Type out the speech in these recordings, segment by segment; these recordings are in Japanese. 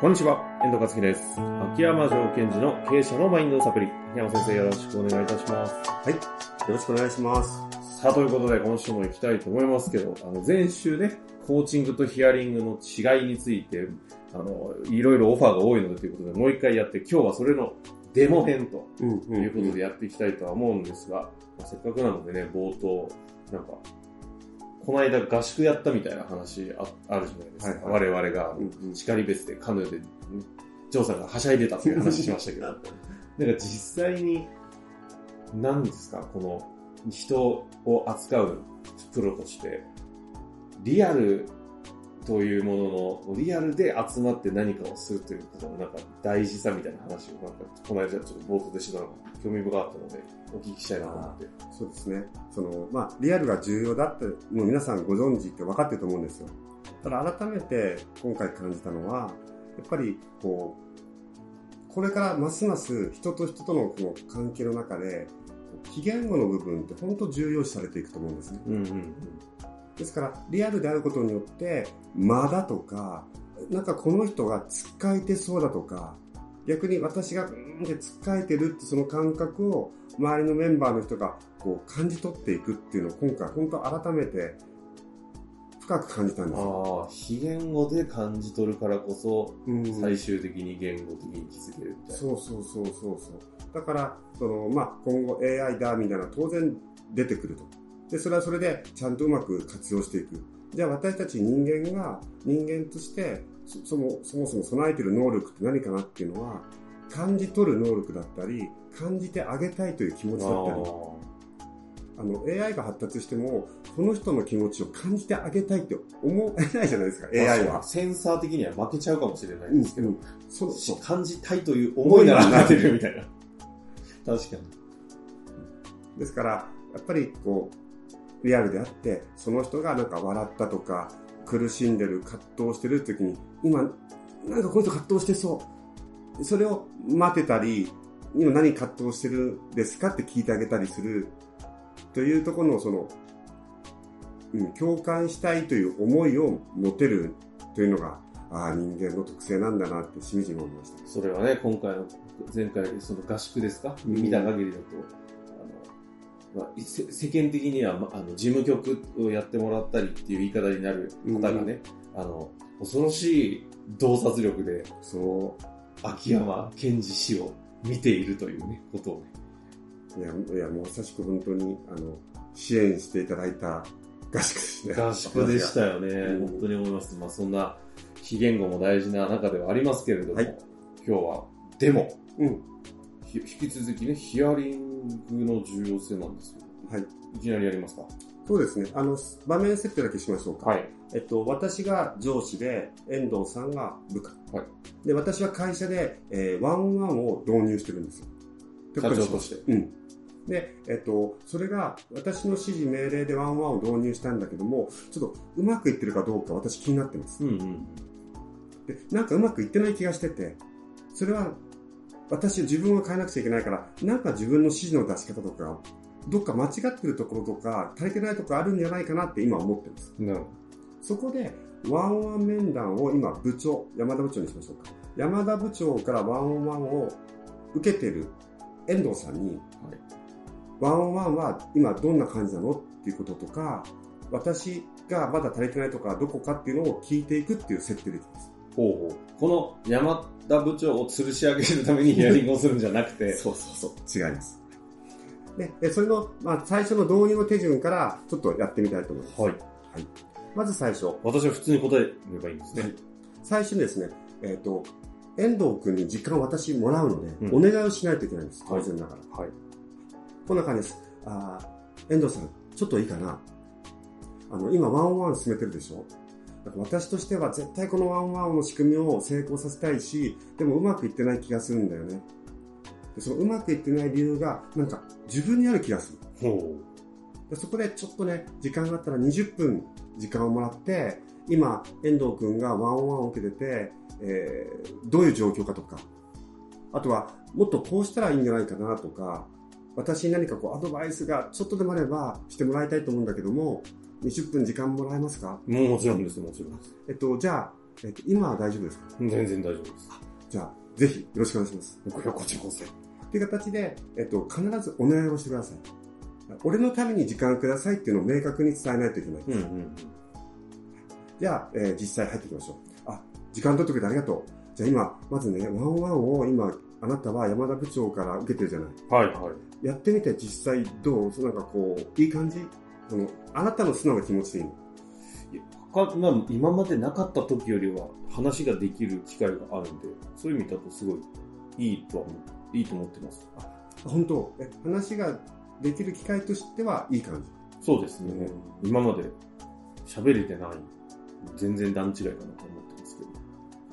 こんにちは、遠藤和樹です。秋山城賢治の経営者のマインドサプリ。秋山先生よろしくお願いいたします。はい。よろしくお願いします。さあ、ということで今週も行きたいと思いますけど、あの、前週ね、コーチングとヒアリングの違いについて、あの、いろいろオファーが多いのでということで、もう一回やって、今日はそれのデモ編ということでやっていきたいとは思うんですが、まあせっかくなのでね、冒頭、なんか、この間合宿やったみたいな話ああるじゃないですか。はい我々がうんうん。叱り別でカヌーで、ジョーさんがはしゃいでたっていう話しましたけど、なんか実際に、何ですか、この人を扱うプロとして、リアルというものの、リアルで集まって何かをするということのなんか大事さみたいな話をなんか、この間ちょっと冒頭でしてたのが興味深かったので、お聞きしたいなと思って。そうですね。その、まあ、リアルが重要だって、もう皆さんご存知って分かってると思うんですよ。ただ改めて今回感じたのは、やっぱり、こう、これからますます人と人とのこの関係の中で、非言語の部分って本当重要視されていくと思うんですね。うんうんですから、リアルであることによって、間だとか、なんかこの人がつっかえてそうだとか、逆に私が、うんってつっかえてるってその感覚を、周りのメンバーの人がこう感じ取っていくっていうのを今回本当改めて深く感じたんうん。ですよ。ああ、非言語で感じ取るからこそ、うん最終的に言語的に気づけるみたいな。そうそうそうそうそう。だから、その、まあ、今後 AI だみたいな当然出てくると。で、それはそれでちゃんとうまく活用していく。じゃあ私たち人間が人間としてそそもそもそも備えている能力って何かなっていうのは感じ取る能力だったり感じてあげたいという気持ちだったりあの AI が発達してもこの人の気持ちを感じてあげたいって思えないじゃないですか AI は。センサー的には負けちゃうかもしれないんですけど、うんそうそう感じたいという思いならなってるみたいな。確かに。ですから、やっぱりこう、リアルであって、その人がなんか笑ったとか、苦しんでる、葛藤してる時に、今、なんかこの人葛藤してそう。それを待てたり、今何葛藤してるんですかって聞いてあげたりする。というところのその、うん、共感したいという思いを持てるというのが、ああ、人間の特性なんだなってしみじみ思いました。それはね、今回の、前回、その合宿ですか、うん見た限りだと、あの、まあ、せ世間的には、まあの、事務局をやってもらったりっていう言い方になる方がね、あの、恐ろしい洞察力で、そう。秋山健二氏を見ているというね、ことをね、いや、いや、もう久しく本当に、あの、支援していただいた合宿ですね。合宿でしたよね。うん本当に思います。まあそんな非言語も大事な中ではありますけれども、はい今日はデモ、うん。ひ引き続きね、ヒアリングの重要性なんですけど、はい。いきなりやりますかそうですね。あの、場面設定だけしましょうか。はい。えっと、私が上司で、遠藤さんが部下。はい。で、私は会社で、えーワンワンを導入してるんですよ。社長としてうん。で、えっと、それが、私の指示命令でワンワンを導入したんだけども、ちょっとうまくいってるかどうか私気になってます。うんうん。で、なんかうまくいってない気がしてて、それは、私自分を変えなくちゃいけないから、なんか自分の指示の出し方とか、どっか間違ってるところとか、足りてないところあるんじゃないかなって今思ってます。なるほそこで、ワンワン面談を今部長、山田部長にしましょうか。山田部長からワンワンを受けてる遠藤さんに、はいワンワンは今どんな感じなのっていうこととか、私がまだ足りてないとかどこかっていうのを聞いていくっていう設定できます。ど。ほうほう。この山田部長を吊るし上げるために ヒアリングをするんじゃなくて、そうそうそう。違います。で、でそれの、まあ、最初の導入の手順からちょっとやってみたいと思います。はい。まず最初。私は普通に答えればいいんですね。はい最初にですね、えっ、と、遠藤君に時間を私もらうので、うんお願いをしないといけないんです。当然ながら。はい。こんな感じです。あー遠藤さん、ちょっといいかな。あの、今、ワンワン進めてるでしょ？私としては絶対このワンワンの仕組みを成功させたいし、でもうまくいってない気がするんだよね。でそのうまくいってない理由が、なんか自分にある気がする。ほでそこでちょっとね、時間があったら20分時間をもらって、今、遠藤くんがワンワンを受けてて、えーどういう状況かとか、あとは、もっとこうしたらいいんじゃないかなとか、私に何かこうアドバイスがちょっとでもあればしてもらいたいと思うんだけども、20分時間もらえますか？う。もうもちろんです、もちろんです。えっと、じゃあ、えっと、今は大丈夫ですか？全然大丈夫です。じゃあ、ぜひよろしくお願いします。これこっちこそ。っていう形で、えっと、必ずお願いをしてください。俺のために時間くださいっていうのを明確に伝えないといけない。うんうん。じゃあ、えー実際入っていきましょう。あ、時間取ってくれてありがとう。じゃあ今、まずね、ワンワンを今、あなたは山田部長から受けてるじゃない。はいはい。やってみて実際どう？なんかこう、いい感じ？そのあなたの素直な気持ちでいいの？かまあ、今までなかった時よりは話ができる機会があるんで、そういう意味だとすごいいいとは思う、いいと思ってます。本当？え、話ができる機会としてはいい感じ。そうですね。今まで喋れてない。全然段違いかなと思ってますけど。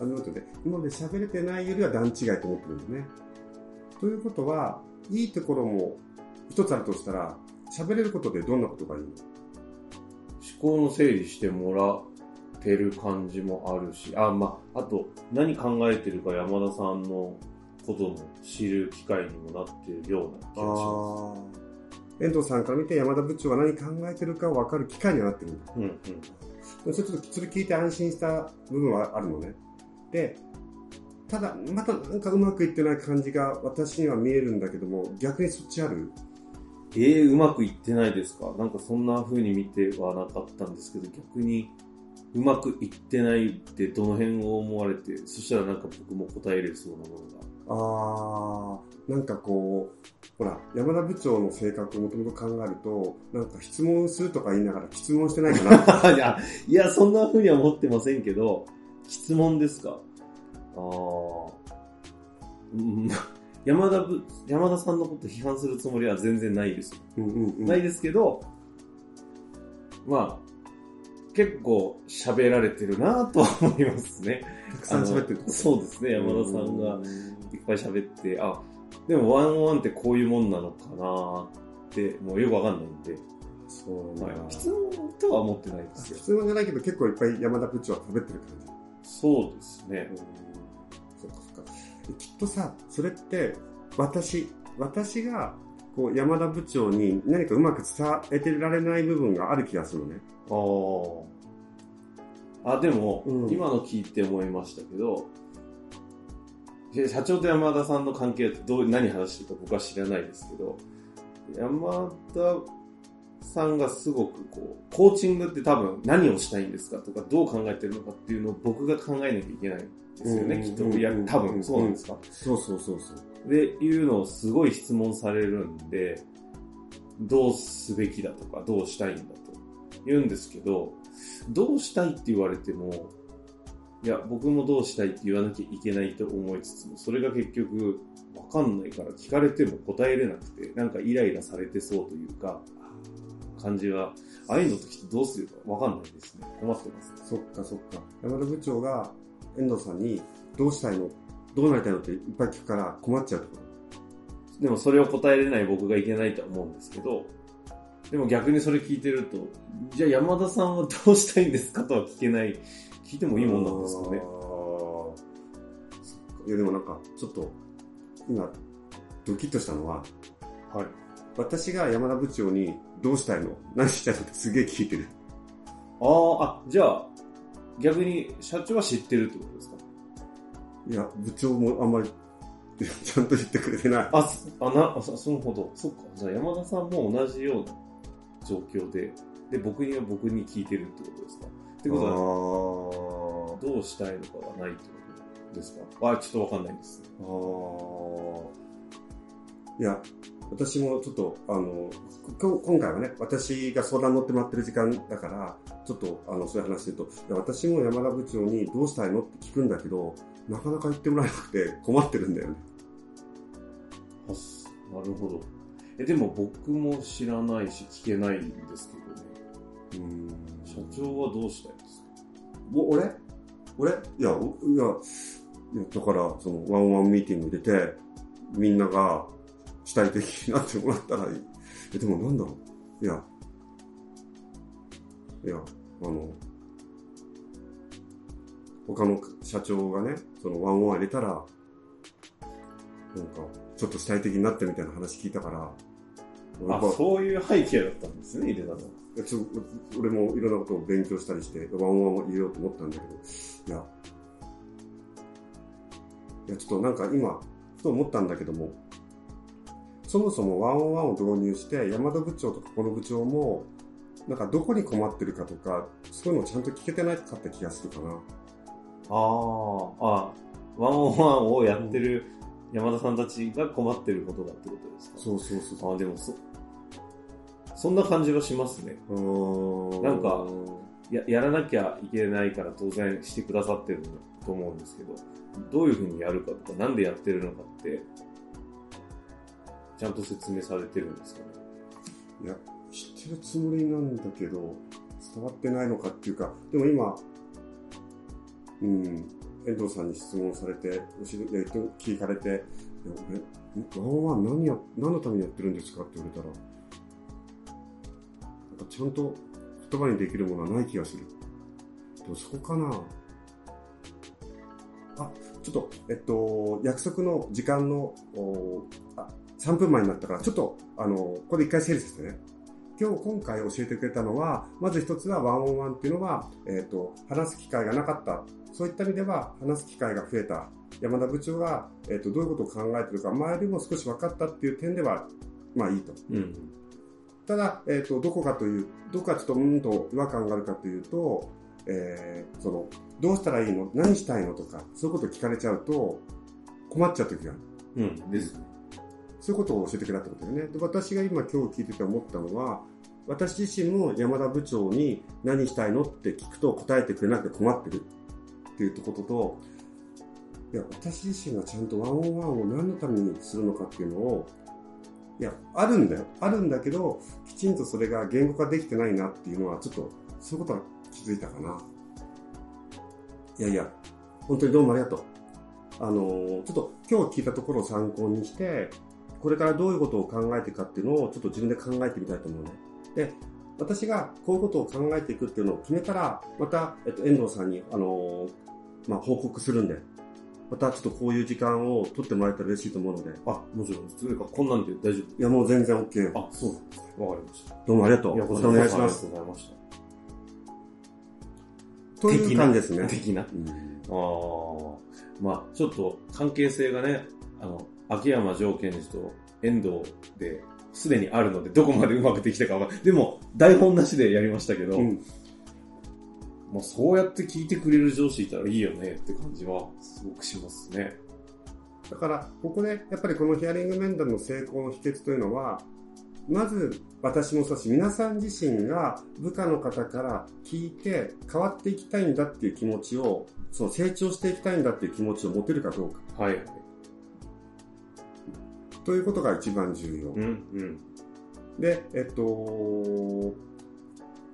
あのことで、今まで喋れてないよりは段違いと思ってるんだね。ということは、いいところも一つあるとしたら、喋れることでどんなことがいいの？思考の整理してもらってる感じもあるし、あ、まあ、あと、何考えてるか山田さんのことも知る機会にもなってるような気がします。遠藤さんから見て山田部長が何考えてるか分かる機会にはなってるんだ。うんうん。ちょっとそれ聞いて安心した部分はあるのね。で、ただ、またなんかうまくいってない感じが私には見えるんだけども、逆にそっちある？えー、うまくいってないですか？なんかそんな風に見てはなかったんですけど、逆にうまくいってないってどの辺を思われて、そしたらなんか僕も答えれそうなものが。あー、なんかこう、ほら、山田部長の性格をもともと考えると、なんか質問するとか言いながら質問してないかな。いや、いや、そんな風には思ってませんけど、質問ですか？あーうん山田ぶ、山田さんのこと批判するつもりは全然ないです。うんうんうん。ないですけど、まあ、結構喋られてるなとは思いますね。たくさん喋ってるそうですね、山田さんがうんいっぱい喋って、あ、でもワンオンワンってこういうもんなのかなって、もうよくわかんないんで、そうはいなんだ質問とは思ってないですよ。質問じゃないけど結構いっぱい山田部長は喋ってる感じ。そうですね。そっかそっか。きっとさ、それって、私、私が、こう、山田部長に何かうまく伝えてられない部分がある気がするのね。ああ。あ、でも、うん今の聞いて思いましたけど、で社長と山田さんの関係ってどう、何話してるか僕は知らないですけど、山田さんがすごくこう、コーチングって多分何をしたいんですかとか、どう考えてるのかっていうのを僕が考えなきゃいけないんですよね、うんきっと。いや、多分そうなんですか？そうそうそうそう。で、いうのをすごい質問されるんで、どうすべきだとか、どうしたいんだと言うんですけど、どうしたいって言われても、いや、僕もどうしたいって言わなきゃいけないと思いつつも、それが結局、わかんないから聞かれても答えれなくて、なんかイライラされてそうというか、感じは、ああいうの時ってどうするかわかんないですね。困ってます。そっかそっか。山田部長が遠藤さんにどうしたいの？どうなりたいのっていっぱい聞くから困っちゃうってこでもそれを答えれない僕がいけないとは思うんですけど、でも逆にそれ聞いてると、じゃあ山田さんはどうしたいんですかとは聞けない、聞いてもいいもんなんですかねいやでもなんか、ちょっと、今、ドキッとしたのは、はい。私が山田部長にどうしたいの？何したいのってすげえ聞いてる。あーあ、じゃあ、逆に社長は知ってるってことですか？いや、部長もあんまり、ちゃんと言ってくれてない。あ、そあな、あそそのほど。そっか。じゃあ山田さんも同じような状況で、で、僕には僕に聞いてるってことですか？ってことは、は、どうしたいのかがないってことですか？あ、ちょっとわかんないですね。あーいや、私もちょっと、あの、こ今回はね、私が相談乗ってもらってる時間だから、ちょっと、あの、そういう話で言うと、私も山田部長にどうしたいのって聞くんだけど、なかなか言ってもらえなくて困ってるんだよね。なるほど。え、でも僕も知らないし聞けないんですけどね。うん社長はどうしたいですか？お俺？俺？いや、おいや、いや、だから、その、ワンワンミーティング入れて、みんなが主体的になってもらったらいい。え、でもなんだろう？いや、いや、あの、他の社長がね、そのワンワン入れたら、なんか、ちょっと主体的になってみたいな話聞いたから、あ、そういう背景だったんですね、入れたの。ちょ俺もいろんなことを勉強したりして、ワンワンを入れようと思ったんだけど、いや、いや、ちょっとなんか今、ふと思ったんだけども、そもそもワンオンワンを導入して、山田部長とかこの部長も、なんかどこに困ってるかとか、そういうのをちゃんと聞けてないかった気がするかな。ああ、あワンオンワンをやってる山田さんたちが困ってることだってことですか？そうそうそう。あでもそ、そんな感じはしますね。なんかや、やらなきゃいけないから当然してくださってると思うんですけど、どういうふうにやるかとか、なんでやってるのかって、ちゃんと説明されてるんですかね？いや、知ってるつもりなんだけど、伝わってないのかっていうか、でも今、うん、遠藤さんに質問されて、えっと、聞かれて、俺、ワンワン何や、何のためにやってるんですか？って言われたら、なんかちゃんと言葉にできるものはない気がする。でもそこかなあ、ちょっと、えっと、約束の時間の、おあ、3分前になったから、ちょっと、あの、ここで一回整理させてね。今日、今回教えてくれたのは、まず一つはワンオンワンっていうのは、えっ、と、話す機会がなかった。そういった意味では、話す機会が増えた。山田部長が、えっ、と、どういうことを考えてるか、前よりも少し分かったっていう点では、まあいいと。うん、ただ、えっ、と、どこかという、どこかちょっとうんと違和感があるかというと、えー、その、どうしたらいいの？何したいの？とか、そういうこと聞かれちゃうと、困っちゃう時がある。うん、ですね。そういうことを教えてくれたってことだよね。で、私が今今日聞いてて思ったのは、私自身も山田部長に何したいのって聞くと答えてくれなくて困ってるっていうことと、いや、私自身がちゃんとワンオンワンを何のためにするのかっていうのを、いや、あるんだよ。あるんだけど、きちんとそれが言語化できてないなっていうのは、ちょっと、そういうことは気づいたかな。いやいや、本当にどうもありがとう。あの、ちょっと今日聞いたところを参考にして、これからどういうことを考えていくかっていうのをちょっと自分で考えてみたいと思うね。で、私がこういうことを考えていくっていうのを決めたら、また、えっと、遠藤さんに、あのー、まあ、報告するんで、またちょっとこういう時間を取ってもらえたら嬉しいと思うので。あ、もちろんです。というか、こんなんで大丈夫？いや、もう全然 OK よ。あ、そうなんですね。わかりました。どうもありがとう。いや、またお願いします。ありがとうございました。という感じですね。的な？うん、ああ。まあ、ちょっと関係性がね、あの、秋山条件にと遠藤で、すでにあるので、どこまでうまくできたかわかんない。でも、台本なしでやりましたけど、うん、まあ、そうやって聞いてくれる上司いたらいいよねって感じは、すごくしますね。だから、ここで、やっぱりこのヒアリング面談の成功の秘訣というのは、まず、私もそうし、皆さん自身が部下の方から聞いて変わっていきたいんだっていう気持ちを、その成長していきたいんだっていう気持ちを持てるかどうか。はい。ということが一番重要。うんうん、で、えっと、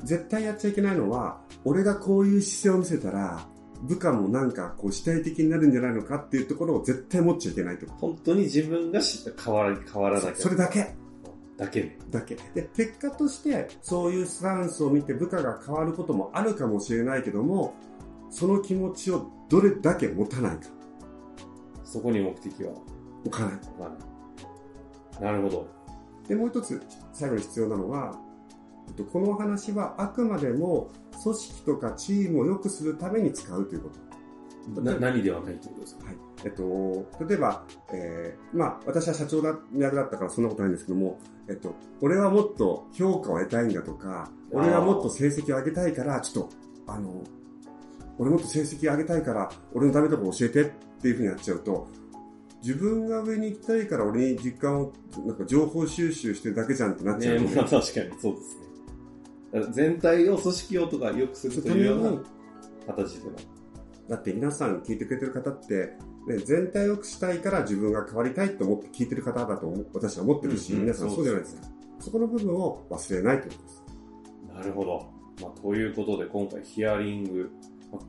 絶対やっちゃいけないのは、俺がこういう姿勢を見せたら、部下もなんかこう主体的になるんじゃないのかっていうところを絶対持っちゃいけないと。本当に自分が変わら変わらなきゃ。それだけ。だけだけ。で、結果として、そういうスタンスを見て部下が変わることもあるかもしれないけども、その気持ちをどれだけ持たないか。そこに目的は？置かない。置かない。なるほど。で、もう一つ、最後に必要なのは、この話はあくまでも組織とかチームを良くするために使うということ。な何ではないということですか、はいえっと、例えば、えー、まあ、私は社長だ役だったからそんなことないんですけども、えっと、俺はもっと評価を得たいんだとか、俺はもっと成績を上げたいから、ちょっと、あの、俺もっと成績上げたいから、俺のダメとこ教えてっていうふうにやっちゃうと、自分が上に行きたいから俺に実感を、なんか情報収集してるだけじゃんってなっちゃう、ね。まあ確かにそうですね。全体を組織をとか良くするというような形でも。だって皆さん聞いてくれてる方って、ね、全体を良くしたいから自分が変わりたいと思って聞いてる方だと私は思ってるし、うんうん、皆さんそうじゃないですか。そこの部分を忘れないということです。なるほど。まあ、ということで今回ヒアリング、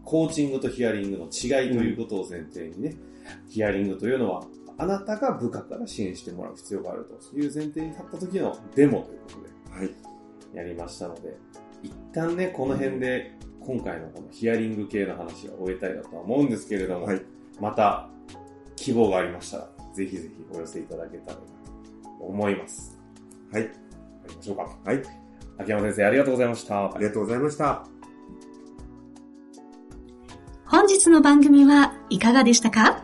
コーチングとヒアリングの違いということを前提にね、うんヒアリングというのは、あなたが部下から支援してもらう必要があるという前提に立った時のデモということで、はい、やりましたので、一旦ね、この辺で今回のこのヒアリング系の話は終えたいなとは思うんですけれども、はい、また希望がありましたら、ぜひぜひお寄せいただけたらと思います。はい。りましょうか。はい。秋山先生、ありがとうございました。ありがとうございました。本日の番組はいかがでしたか？